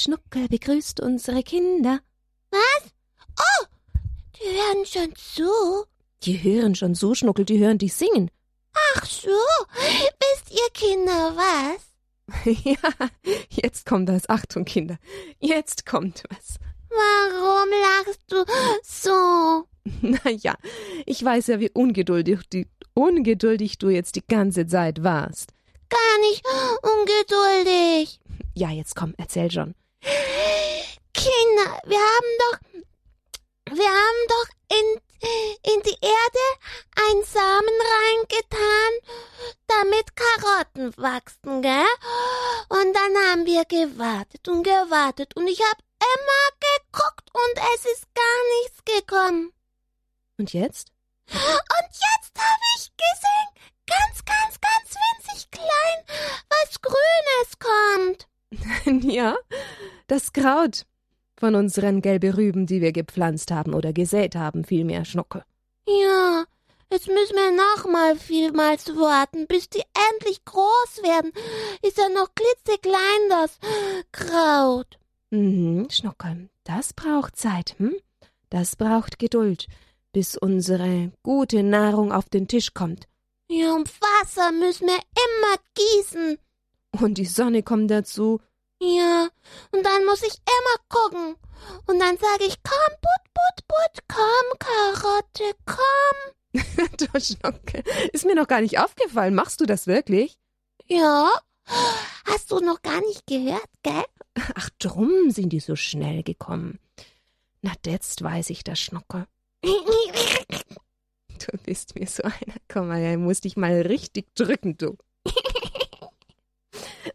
Schnuckel begrüßt unsere Kinder. Was? Oh, die hören schon zu. Die hören schon so, Schnuckel, die hören dich singen. Ach so, wisst ihr Kinder was? ja, jetzt kommt das. Achtung, Kinder, jetzt kommt was. Warum lachst du so? Na ja, ich weiß ja, wie ungeduldig, die, ungeduldig du jetzt die ganze Zeit warst. Gar nicht ungeduldig. Ja, jetzt komm, erzähl schon. Kinder, wir haben doch, wir haben doch in, in die Erde einen Samen reingetan, damit Karotten wachsen, gell? Und dann haben wir gewartet und gewartet und ich hab immer geguckt und es ist gar nichts gekommen. Und jetzt? Und jetzt habe ich gesehen, ganz, ganz, ganz winzig klein, was Grünes kommt. ja, das Kraut von unseren gelben Rüben, die wir gepflanzt haben oder gesät haben, vielmehr Schnucke. Ja, jetzt müssen wir nochmal vielmals warten, bis die endlich groß werden. Ist ja noch klitzeklein, das Kraut. Mhm, Schnuckel, das braucht Zeit, hm? Das braucht Geduld bis unsere gute Nahrung auf den Tisch kommt. Ja, und Wasser müssen wir immer gießen. Und die Sonne kommt dazu. Ja, und dann muss ich immer gucken. Und dann sage ich, komm, put, put, put, komm, Karotte, komm. du Schnocke, ist mir noch gar nicht aufgefallen. Machst du das wirklich? Ja. Hast du noch gar nicht gehört, gell? Ach, drum sind die so schnell gekommen. Na, jetzt weiß ich das, Schnocke. Du bist mir so einer. Komm mal, ich muss dich mal richtig drücken, du.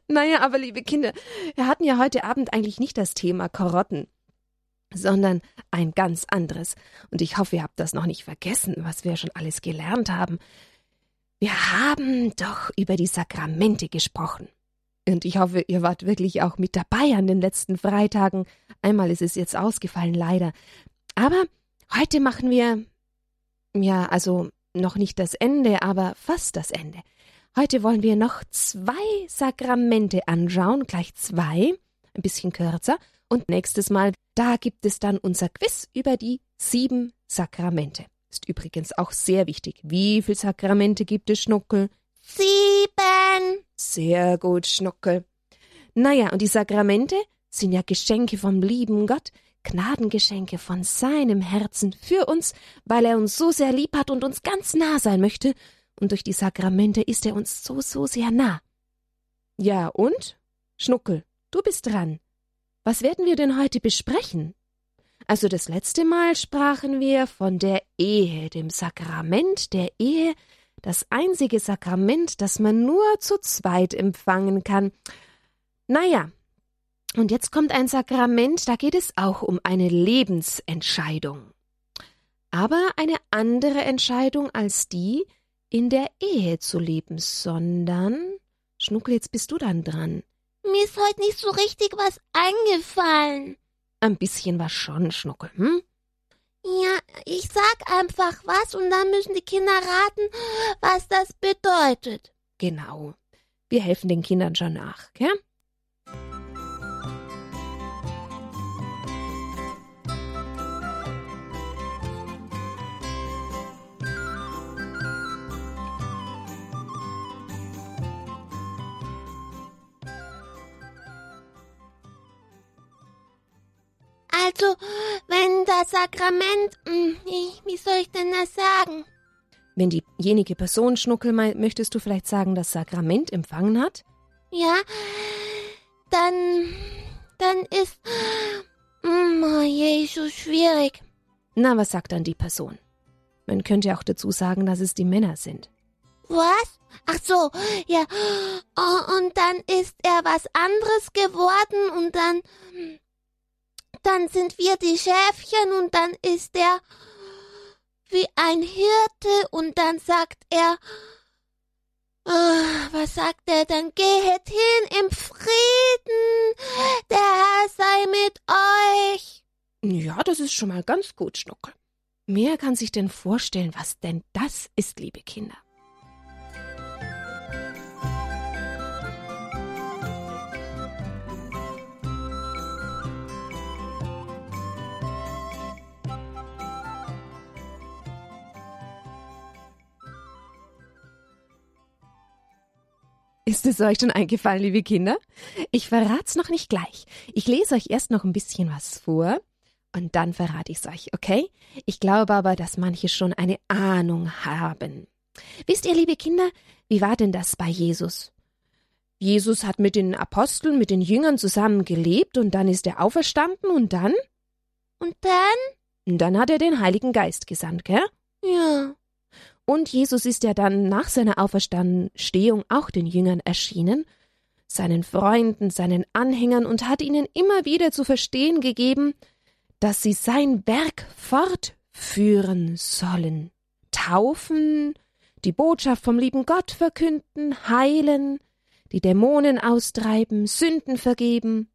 Naja, aber liebe Kinder, wir hatten ja heute Abend eigentlich nicht das Thema Karotten, sondern ein ganz anderes. Und ich hoffe, ihr habt das noch nicht vergessen, was wir schon alles gelernt haben. Wir haben doch über die Sakramente gesprochen. Und ich hoffe, ihr wart wirklich auch mit dabei an den letzten Freitagen. Einmal ist es jetzt ausgefallen, leider. Aber Heute machen wir, ja, also noch nicht das Ende, aber fast das Ende. Heute wollen wir noch zwei Sakramente anschauen, gleich zwei, ein bisschen kürzer. Und nächstes Mal, da gibt es dann unser Quiz über die sieben Sakramente. Ist übrigens auch sehr wichtig. Wie viele Sakramente gibt es, Schnuckel? Sieben. Sehr gut, Schnuckel. Naja, und die Sakramente sind ja Geschenke vom lieben Gott, Gnadengeschenke von seinem Herzen für uns, weil er uns so sehr lieb hat und uns ganz nah sein möchte, und durch die Sakramente ist er uns so, so sehr nah. Ja, und? Schnuckel, du bist dran. Was werden wir denn heute besprechen? Also das letzte Mal sprachen wir von der Ehe, dem Sakrament der Ehe, das einzige Sakrament, das man nur zu zweit empfangen kann. Naja, und jetzt kommt ein Sakrament, da geht es auch um eine Lebensentscheidung. Aber eine andere Entscheidung als die, in der Ehe zu leben, sondern. Schnuckel, jetzt bist du dann dran. Mir ist heute nicht so richtig was eingefallen. Ein bisschen was schon, Schnuckel, hm? Ja, ich sag einfach was und dann müssen die Kinder raten, was das bedeutet. Genau. Wir helfen den Kindern schon nach, gell? Also, wenn das Sakrament, hm, wie soll ich denn das sagen? Wenn diejenige Person, Schnuckel, möchtest du vielleicht sagen, das Sakrament empfangen hat? Ja, dann, dann ist, hm, oh je, so schwierig. Na, was sagt dann die Person? Man könnte auch dazu sagen, dass es die Männer sind. Was? Ach so, ja. Oh, und dann ist er was anderes geworden und dann dann sind wir die Schäfchen und dann ist er wie ein Hirte und dann sagt er, oh, was sagt er dann? Gehet hin im Frieden, der Herr sei mit euch. Ja, das ist schon mal ganz gut, Schnuckel. Mehr kann sich denn vorstellen, was denn das ist, liebe Kinder. Ist es euch schon eingefallen, liebe Kinder? Ich verrat's noch nicht gleich. Ich lese euch erst noch ein bisschen was vor und dann verrate ich's euch, okay? Ich glaube aber, dass manche schon eine Ahnung haben. Wisst ihr, liebe Kinder, wie war denn das bei Jesus? Jesus hat mit den Aposteln, mit den Jüngern zusammen gelebt und dann ist er auferstanden und dann? Und dann? Und dann hat er den Heiligen Geist gesandt, gell? Ja. Und Jesus ist ja dann nach seiner Auferstehung auch den Jüngern erschienen, seinen Freunden, seinen Anhängern und hat ihnen immer wieder zu verstehen gegeben, dass sie sein Werk fortführen sollen. Taufen, die Botschaft vom lieben Gott verkünden, heilen, die Dämonen austreiben, Sünden vergeben.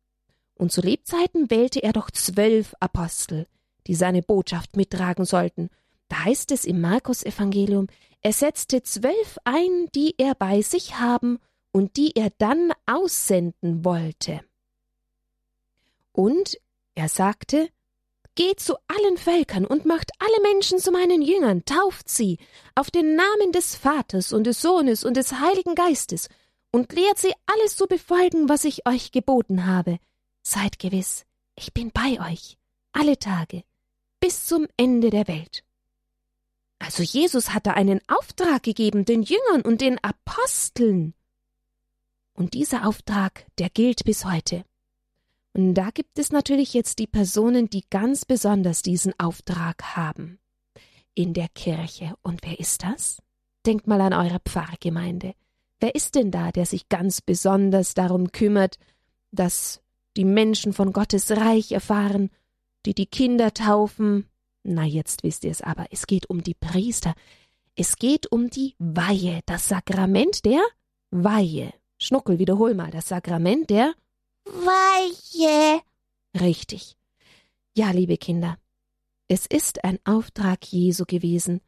Und zu Lebzeiten wählte er doch zwölf Apostel, die seine Botschaft mittragen sollten, da heißt es im Markus-Evangelium, er setzte zwölf ein, die er bei sich haben und die er dann aussenden wollte. Und er sagte, Geht zu allen Völkern und macht alle Menschen zu meinen Jüngern, tauft sie auf den Namen des Vaters und des Sohnes und des Heiligen Geistes und lehrt sie alles zu befolgen, was ich euch geboten habe. Seid gewiss, ich bin bei euch, alle Tage, bis zum Ende der Welt. Also Jesus hatte einen Auftrag gegeben den Jüngern und den Aposteln. Und dieser Auftrag, der gilt bis heute. Und da gibt es natürlich jetzt die Personen, die ganz besonders diesen Auftrag haben. In der Kirche. Und wer ist das? Denkt mal an eure Pfarrgemeinde. Wer ist denn da, der sich ganz besonders darum kümmert, dass die Menschen von Gottes Reich erfahren, die die Kinder taufen, na, jetzt wisst ihr es aber, es geht um die Priester. Es geht um die Weihe, das Sakrament der Weihe. Schnuckel, wiederhol mal, das Sakrament der Weihe. Richtig. Ja, liebe Kinder, es ist ein Auftrag Jesu gewesen.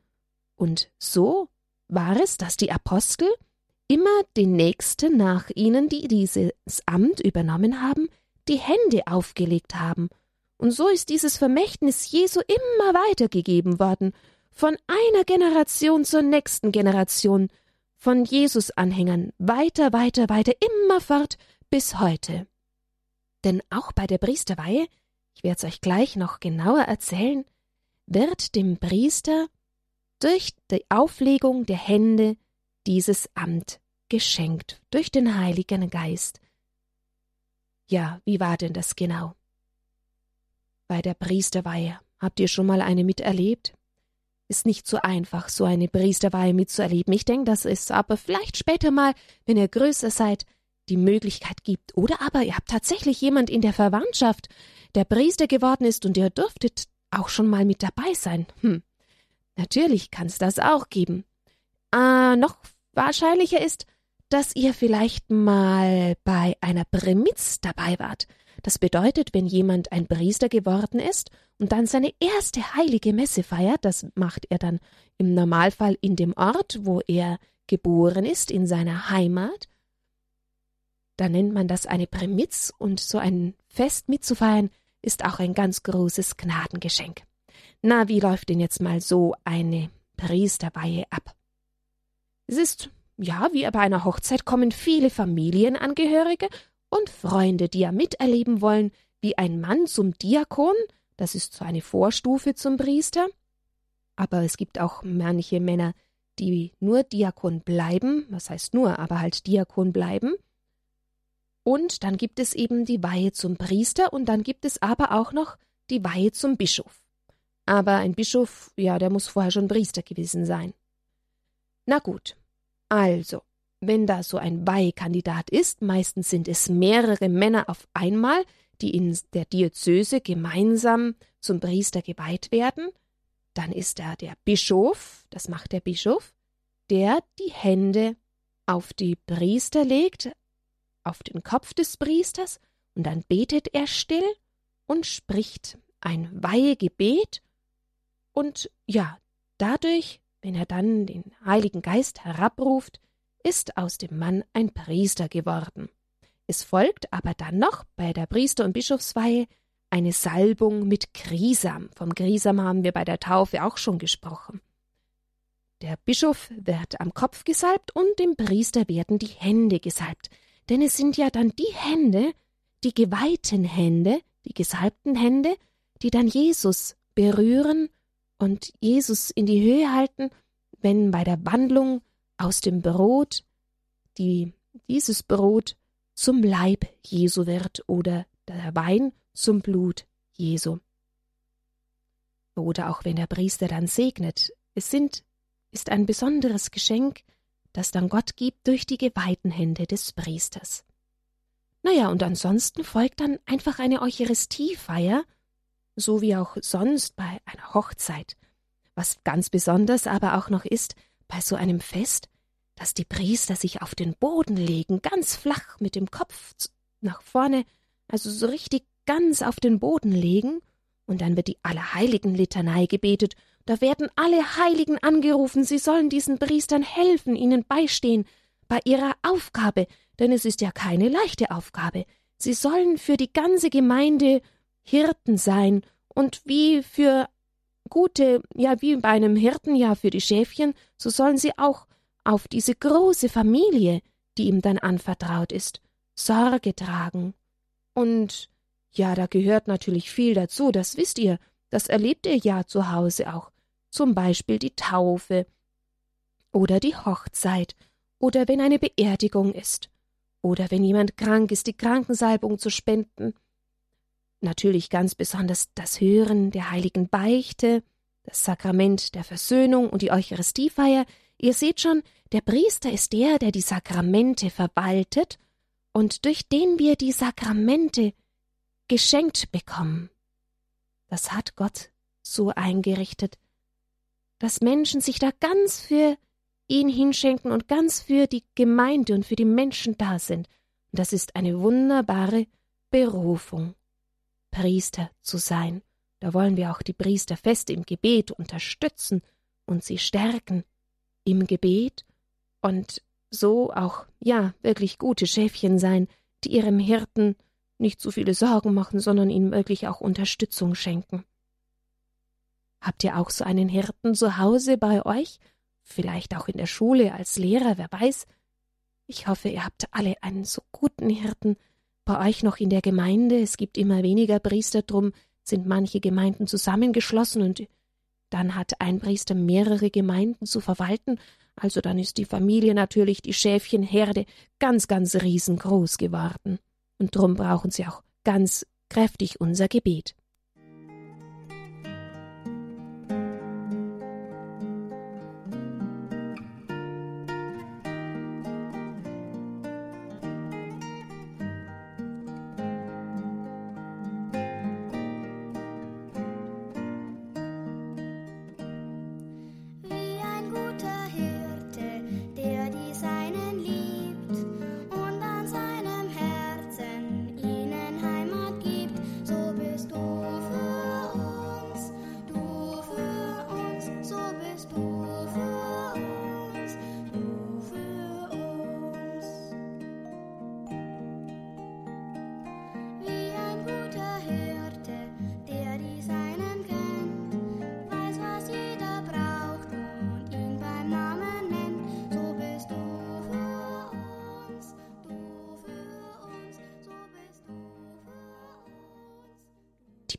Und so war es, dass die Apostel immer den Nächsten nach ihnen, die dieses Amt übernommen haben, die Hände aufgelegt haben und so ist dieses Vermächtnis Jesu immer weitergegeben worden, von einer Generation zur nächsten Generation, von Jesus-Anhängern, weiter, weiter, weiter, immerfort bis heute. Denn auch bei der Priesterweihe, ich werde es euch gleich noch genauer erzählen, wird dem Priester durch die Auflegung der Hände dieses Amt geschenkt, durch den Heiligen Geist. Ja, wie war denn das genau? Bei der Priesterweihe. Habt ihr schon mal eine miterlebt? Ist nicht so einfach, so eine Priesterweihe mitzuerleben. Ich denke, dass es aber vielleicht später mal, wenn ihr größer seid, die Möglichkeit gibt. Oder aber ihr habt tatsächlich jemand in der Verwandtschaft, der Priester geworden ist und ihr dürftet auch schon mal mit dabei sein. Hm. Natürlich kann es das auch geben. Äh, noch wahrscheinlicher ist, dass ihr vielleicht mal bei einer Prämitz dabei wart. Das bedeutet, wenn jemand ein Priester geworden ist und dann seine erste heilige Messe feiert, das macht er dann im Normalfall in dem Ort, wo er geboren ist, in seiner Heimat, da nennt man das eine Prämitz und so ein Fest mitzufeiern ist auch ein ganz großes Gnadengeschenk. Na, wie läuft denn jetzt mal so eine Priesterweihe ab? Es ist, ja, wie bei einer Hochzeit kommen viele Familienangehörige und Freunde, die ja miterleben wollen, wie ein Mann zum Diakon, das ist so eine Vorstufe zum Priester, aber es gibt auch manche Männer, die nur Diakon bleiben, was heißt nur, aber halt Diakon bleiben. Und dann gibt es eben die Weihe zum Priester und dann gibt es aber auch noch die Weihe zum Bischof. Aber ein Bischof, ja, der muss vorher schon Priester gewesen sein. Na gut, also, wenn da so ein Weihkandidat ist, meistens sind es mehrere Männer auf einmal, die in der Diözese gemeinsam zum Priester geweiht werden, dann ist da der Bischof, das macht der Bischof, der die Hände auf die Priester legt, auf den Kopf des Priesters, und dann betet er still und spricht ein Weihegebet, und ja, dadurch, wenn er dann den Heiligen Geist herabruft, ist aus dem Mann ein Priester geworden. Es folgt aber dann noch bei der Priester- und Bischofsweihe eine Salbung mit Grisam. Vom Grisam haben wir bei der Taufe auch schon gesprochen. Der Bischof wird am Kopf gesalbt und dem Priester werden die Hände gesalbt. Denn es sind ja dann die Hände, die geweihten Hände, die gesalbten Hände, die dann Jesus berühren und Jesus in die Höhe halten, wenn bei der Wandlung aus dem Brot die, dieses Brot zum Leib Jesu wird oder der Wein zum Blut Jesu. Oder auch wenn der Priester dann segnet, es sind, ist ein besonderes Geschenk, das dann Gott gibt durch die geweihten Hände des Priesters. Naja, und ansonsten folgt dann einfach eine Eucharistiefeier, so wie auch sonst bei einer Hochzeit. Was ganz besonders aber auch noch ist, bei so einem Fest, dass die Priester sich auf den Boden legen, ganz flach mit dem Kopf nach vorne, also so richtig ganz auf den Boden legen, und dann wird die Allerheiligen-Litanei gebetet, da werden alle Heiligen angerufen, sie sollen diesen Priestern helfen, ihnen beistehen, bei ihrer Aufgabe, denn es ist ja keine leichte Aufgabe. Sie sollen für die ganze Gemeinde Hirten sein und wie für gute, ja, wie bei einem Hirten ja für die Schäfchen, so sollen sie auch auf diese große Familie, die ihm dann anvertraut ist, Sorge tragen. Und ja, da gehört natürlich viel dazu, das wisst ihr, das erlebt ihr ja zu Hause auch, zum Beispiel die Taufe oder die Hochzeit oder wenn eine Beerdigung ist oder wenn jemand krank ist, die Krankensalbung zu spenden. Natürlich ganz besonders das Hören der heiligen Beichte, das Sakrament der Versöhnung und die Eucharistiefeier. Ihr seht schon, der Priester ist der, der die Sakramente verwaltet und durch den wir die Sakramente geschenkt bekommen. Das hat Gott so eingerichtet, dass Menschen sich da ganz für ihn hinschenken und ganz für die Gemeinde und für die Menschen da sind. Und das ist eine wunderbare Berufung, Priester zu sein. Da wollen wir auch die Priester fest im Gebet unterstützen und sie stärken im Gebet und so auch, ja, wirklich gute Schäfchen sein, die ihrem Hirten nicht zu viele Sorgen machen, sondern ihm wirklich auch Unterstützung schenken. Habt ihr auch so einen Hirten zu Hause bei euch? Vielleicht auch in der Schule als Lehrer, wer weiß? Ich hoffe, ihr habt alle einen so guten Hirten. Bei euch noch in der Gemeinde, es gibt immer weniger Priester, drum sind manche Gemeinden zusammengeschlossen und dann hat ein Priester mehrere Gemeinden zu verwalten, also dann ist die Familie natürlich die Schäfchenherde ganz, ganz riesengroß geworden. Und drum brauchen sie auch ganz kräftig unser Gebet.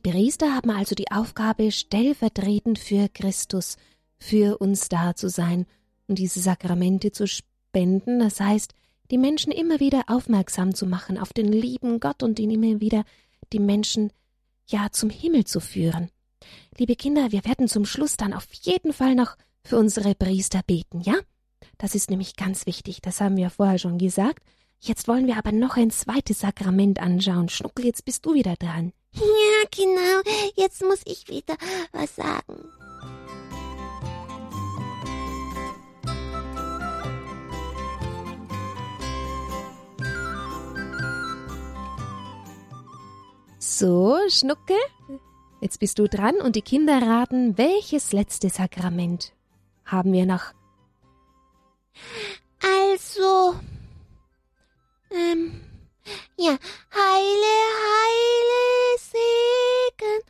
Priester haben also die Aufgabe, stellvertretend für Christus, für uns da zu sein und diese Sakramente zu spenden, das heißt, die Menschen immer wieder aufmerksam zu machen auf den lieben Gott und ihn immer wieder die Menschen ja zum Himmel zu führen. Liebe Kinder, wir werden zum Schluss dann auf jeden Fall noch für unsere Priester beten, ja? Das ist nämlich ganz wichtig, das haben wir vorher schon gesagt. Jetzt wollen wir aber noch ein zweites Sakrament anschauen. Schnuckel, jetzt bist du wieder dran. Ja, genau. Jetzt muss ich wieder was sagen. So, Schnucke, jetzt bist du dran und die Kinder raten, welches letzte Sakrament haben wir noch? Also, ähm, ja, heile, heile Segen,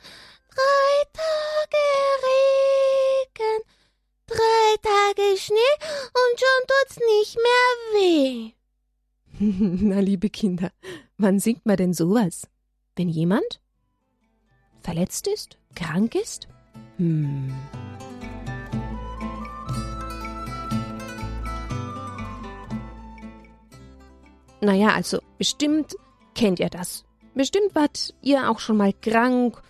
drei Tage Regen, drei Tage Schnee und schon tut's nicht mehr weh. Na, liebe Kinder, wann singt man denn sowas? Wenn jemand verletzt ist, krank ist? Hm. Naja, also bestimmt kennt ihr das. Bestimmt wart ihr auch schon mal krank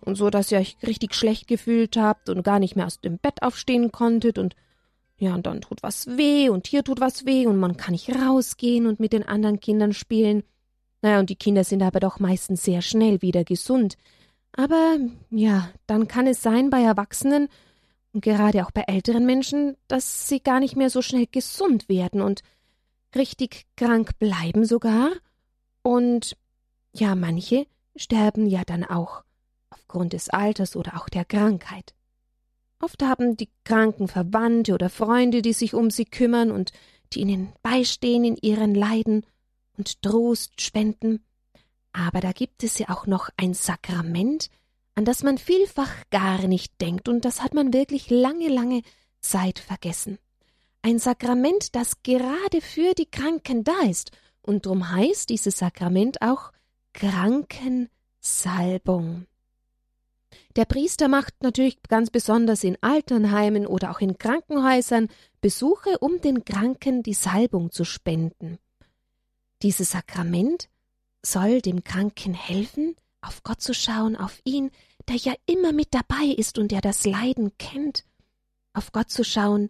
und so, dass ihr euch richtig schlecht gefühlt habt und gar nicht mehr aus dem Bett aufstehen konntet und ja, und dann tut was weh und hier tut was weh und man kann nicht rausgehen und mit den anderen Kindern spielen. Naja, und die Kinder sind aber doch meistens sehr schnell wieder gesund. Aber ja, dann kann es sein bei Erwachsenen und gerade auch bei älteren Menschen, dass sie gar nicht mehr so schnell gesund werden und richtig krank bleiben sogar. Und ja, manche sterben ja dann auch aufgrund des Alters oder auch der Krankheit. Oft haben die Kranken Verwandte oder Freunde, die sich um sie kümmern und die ihnen beistehen in ihren Leiden und Trost spenden. Aber da gibt es ja auch noch ein Sakrament, an das man vielfach gar nicht denkt, und das hat man wirklich lange, lange Zeit vergessen. Ein Sakrament, das gerade für die Kranken da ist, und drum heißt dieses Sakrament auch Krankensalbung. Der Priester macht natürlich ganz besonders in Alternheimen oder auch in Krankenhäusern Besuche, um den Kranken die Salbung zu spenden. Dieses Sakrament soll dem Kranken helfen, auf Gott zu schauen, auf ihn, der ja immer mit dabei ist und der das Leiden kennt, auf Gott zu schauen,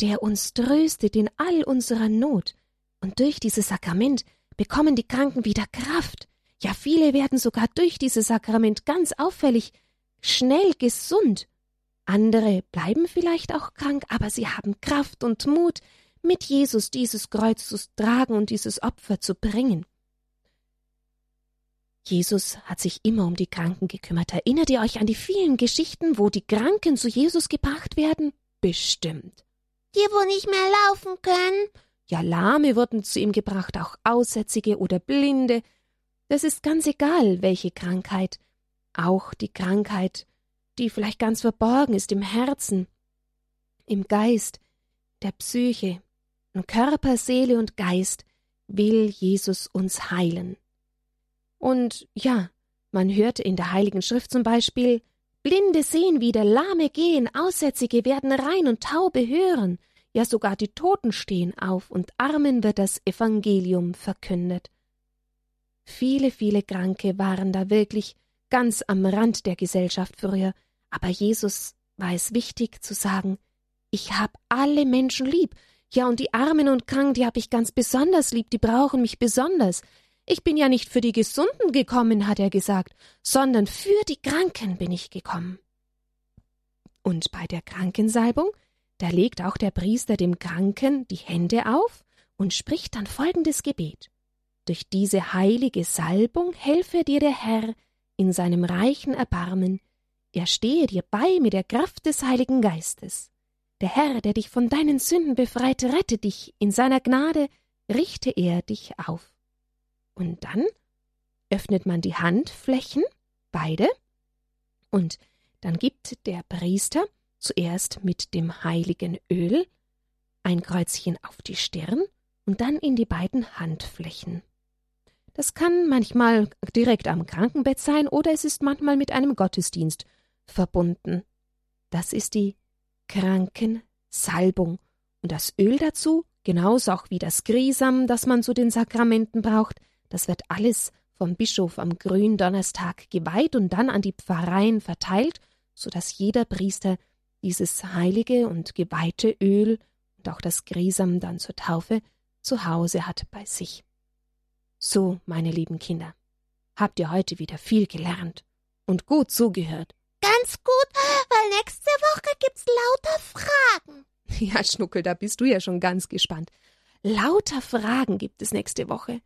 der uns tröstet in all unserer Not. Und durch dieses Sakrament bekommen die Kranken wieder Kraft. Ja, viele werden sogar durch dieses Sakrament ganz auffällig schnell gesund. Andere bleiben vielleicht auch krank, aber sie haben Kraft und Mut, mit Jesus dieses Kreuz zu tragen und dieses Opfer zu bringen. Jesus hat sich immer um die Kranken gekümmert. Erinnert ihr euch an die vielen Geschichten, wo die Kranken zu Jesus gebracht werden? Bestimmt. Die, wo nicht mehr laufen können? Ja, Lahme wurden zu ihm gebracht, auch Aussätzige oder Blinde. Das ist ganz egal, welche Krankheit auch die Krankheit, die vielleicht ganz verborgen ist im Herzen, im Geist, der Psyche, in Körper, Seele und Geist, will Jesus uns heilen. Und ja, man hört in der Heiligen Schrift zum Beispiel, Blinde sehen wieder, Lahme gehen, Aussätzige werden rein und Taube hören, ja sogar die Toten stehen auf und Armen wird das Evangelium verkündet. Viele, viele Kranke waren da wirklich ganz am Rand der Gesellschaft früher, aber Jesus war es wichtig zu sagen, ich hab alle Menschen lieb, ja und die Armen und Kranken, die hab ich ganz besonders lieb, die brauchen mich besonders. Ich bin ja nicht für die Gesunden gekommen, hat er gesagt, sondern für die Kranken bin ich gekommen. Und bei der Krankensalbung, da legt auch der Priester dem Kranken die Hände auf und spricht dann folgendes Gebet. Durch diese heilige Salbung helfe dir der Herr, in seinem reichen Erbarmen, er stehe dir bei mit der Kraft des Heiligen Geistes. Der Herr, der dich von deinen Sünden befreit, rette dich, in seiner Gnade richte er dich auf. Und dann öffnet man die Handflächen, beide, und dann gibt der Priester zuerst mit dem heiligen Öl ein Kreuzchen auf die Stirn und dann in die beiden Handflächen. Das kann manchmal direkt am Krankenbett sein oder es ist manchmal mit einem Gottesdienst verbunden. Das ist die Krankensalbung. Und das Öl dazu, genauso auch wie das Grisam, das man zu den Sakramenten braucht, das wird alles vom Bischof am Gründonnerstag geweiht und dann an die Pfarreien verteilt, so dass jeder Priester dieses heilige und geweihte Öl und auch das Grisam dann zur Taufe zu Hause hat bei sich. So, meine lieben Kinder, habt ihr heute wieder viel gelernt und gut zugehört. Ganz gut, weil nächste Woche gibt's lauter Fragen. Ja, Schnuckel, da bist du ja schon ganz gespannt. Lauter Fragen gibt es nächste Woche.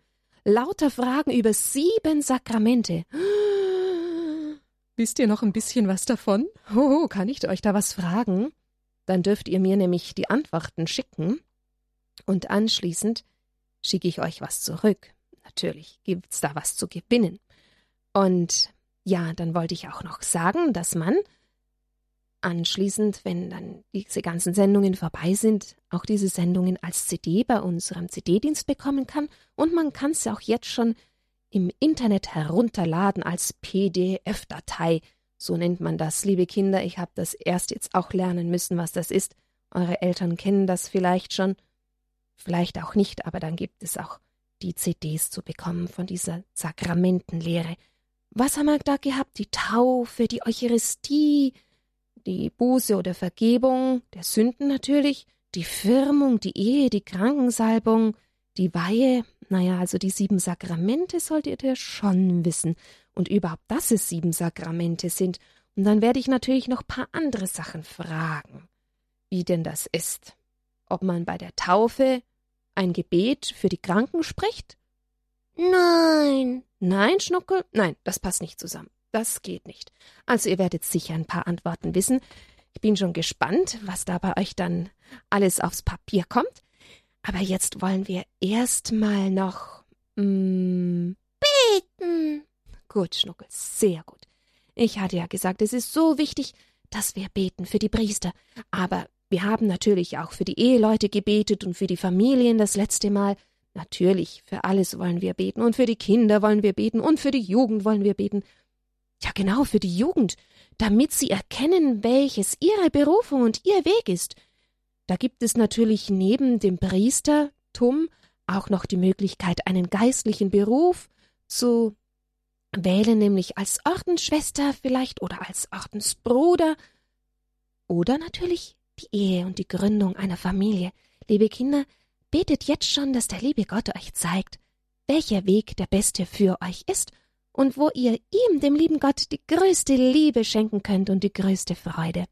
Lauter Fragen über sieben Sakramente. Wisst ihr noch ein bisschen was davon? Oh, kann ich euch da was fragen? Dann dürft ihr mir nämlich die Antworten schicken und anschließend schicke ich euch was zurück natürlich gibt's da was zu gewinnen. Und ja, dann wollte ich auch noch sagen, dass man anschließend, wenn dann diese ganzen Sendungen vorbei sind, auch diese Sendungen als CD bei unserem CD-Dienst bekommen kann. Und man kann es auch jetzt schon im Internet herunterladen als PDF-Datei. So nennt man das, liebe Kinder. Ich habe das erst jetzt auch lernen müssen, was das ist. Eure Eltern kennen das vielleicht schon, vielleicht auch nicht, aber dann gibt es auch die CDs zu bekommen von dieser Sakramentenlehre. Was haben wir da gehabt? Die Taufe, die Eucharistie, die Buße oder Vergebung der Sünden natürlich, die Firmung, die Ehe, die Krankensalbung, die Weihe, naja, also die sieben Sakramente solltet ihr schon wissen. Und überhaupt, dass es sieben Sakramente sind. Und dann werde ich natürlich noch paar andere Sachen fragen. Wie denn das ist. Ob man bei der Taufe ein Gebet für die Kranken spricht? Nein. Nein, Schnuckel? Nein, das passt nicht zusammen. Das geht nicht. Also ihr werdet sicher ein paar Antworten wissen. Ich bin schon gespannt, was da bei euch dann alles aufs Papier kommt. Aber jetzt wollen wir erstmal noch mm, beten. Gut, Schnuckel, sehr gut. Ich hatte ja gesagt, es ist so wichtig, dass wir beten für die Priester. Aber wir haben natürlich auch für die Eheleute gebetet und für die Familien das letzte Mal. Natürlich, für alles wollen wir beten und für die Kinder wollen wir beten und für die Jugend wollen wir beten ja, genau für die Jugend, damit sie erkennen, welches ihre Berufung und ihr Weg ist. Da gibt es natürlich neben dem Priestertum auch noch die Möglichkeit, einen geistlichen Beruf zu wählen, nämlich als Ordensschwester vielleicht oder als Ordensbruder oder natürlich die Ehe und die Gründung einer Familie. Liebe Kinder, betet jetzt schon, dass der liebe Gott euch zeigt, welcher Weg der beste für euch ist und wo ihr ihm, dem lieben Gott, die größte Liebe schenken könnt und die größte Freude.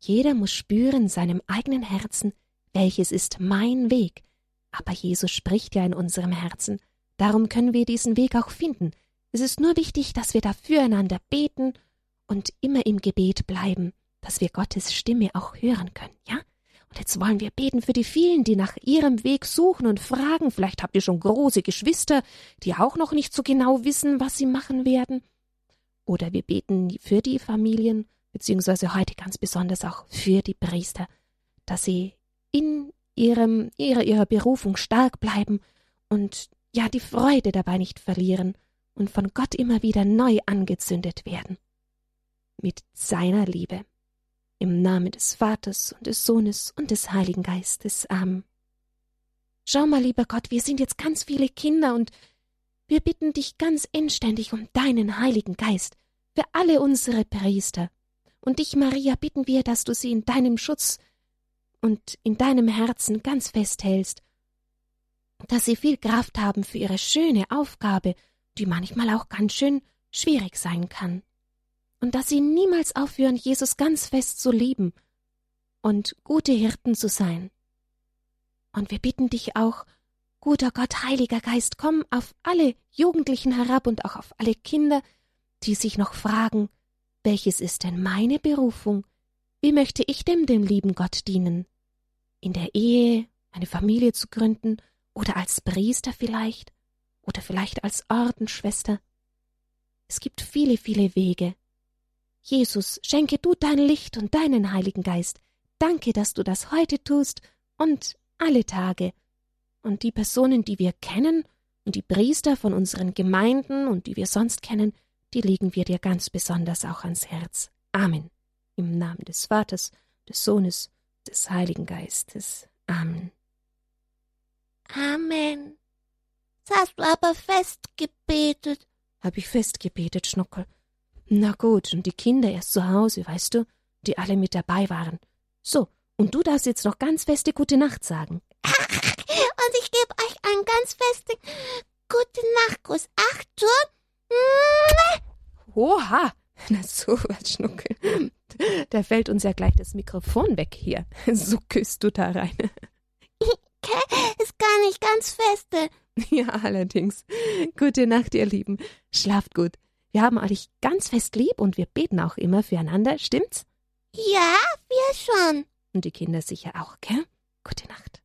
Jeder muss spüren seinem eigenen Herzen, welches ist mein Weg. Aber Jesus spricht ja in unserem Herzen. Darum können wir diesen Weg auch finden. Es ist nur wichtig, dass wir da füreinander beten und immer im Gebet bleiben, dass wir Gottes Stimme auch hören können, ja? Jetzt wollen wir beten für die vielen, die nach ihrem Weg suchen und fragen. Vielleicht habt ihr schon große Geschwister, die auch noch nicht so genau wissen, was sie machen werden. Oder wir beten für die Familien, beziehungsweise heute ganz besonders auch für die Priester, dass sie in ihrem, ihrer, ihrer Berufung stark bleiben und ja die Freude dabei nicht verlieren und von Gott immer wieder neu angezündet werden. Mit seiner Liebe. Im Namen des Vaters und des Sohnes und des Heiligen Geistes. Amen. Schau mal, lieber Gott, wir sind jetzt ganz viele Kinder und wir bitten dich ganz inständig um deinen Heiligen Geist für alle unsere Priester. Und dich, Maria, bitten wir, dass du sie in deinem Schutz und in deinem Herzen ganz festhältst, dass sie viel Kraft haben für ihre schöne Aufgabe, die manchmal auch ganz schön schwierig sein kann und dass sie niemals aufhören, Jesus ganz fest zu lieben und gute Hirten zu sein. Und wir bitten dich auch, guter Gott, Heiliger Geist, komm auf alle Jugendlichen herab und auch auf alle Kinder, die sich noch fragen, welches ist denn meine Berufung? Wie möchte ich dem dem lieben Gott dienen? In der Ehe eine Familie zu gründen oder als Priester vielleicht oder vielleicht als Ordensschwester? Es gibt viele, viele Wege, Jesus, schenke du dein Licht und deinen Heiligen Geist. Danke, dass du das heute tust und alle Tage. Und die Personen, die wir kennen, und die Priester von unseren Gemeinden und die wir sonst kennen, die legen wir dir ganz besonders auch ans Herz. Amen. Im Namen des Vaters, des Sohnes, des Heiligen Geistes. Amen. Amen. Das hast du aber festgebetet. Hab ich festgebetet, Schnuckel. Na gut, und die Kinder erst zu Hause, weißt du, die alle mit dabei waren. So, und du darfst jetzt noch ganz feste Gute Nacht sagen. und ich gebe euch einen ganz festen Gute Nachtgruß. Achtung! Oha! Na so was, Schnuckel. Da fällt uns ja gleich das Mikrofon weg hier. So küsst du da rein. Ist gar nicht ganz feste. Ja, allerdings. Gute Nacht, ihr Lieben. Schlaft gut. Wir haben euch ganz fest lieb und wir beten auch immer füreinander, stimmt's? Ja, wir schon. Und die Kinder sicher auch, gell? Gute Nacht.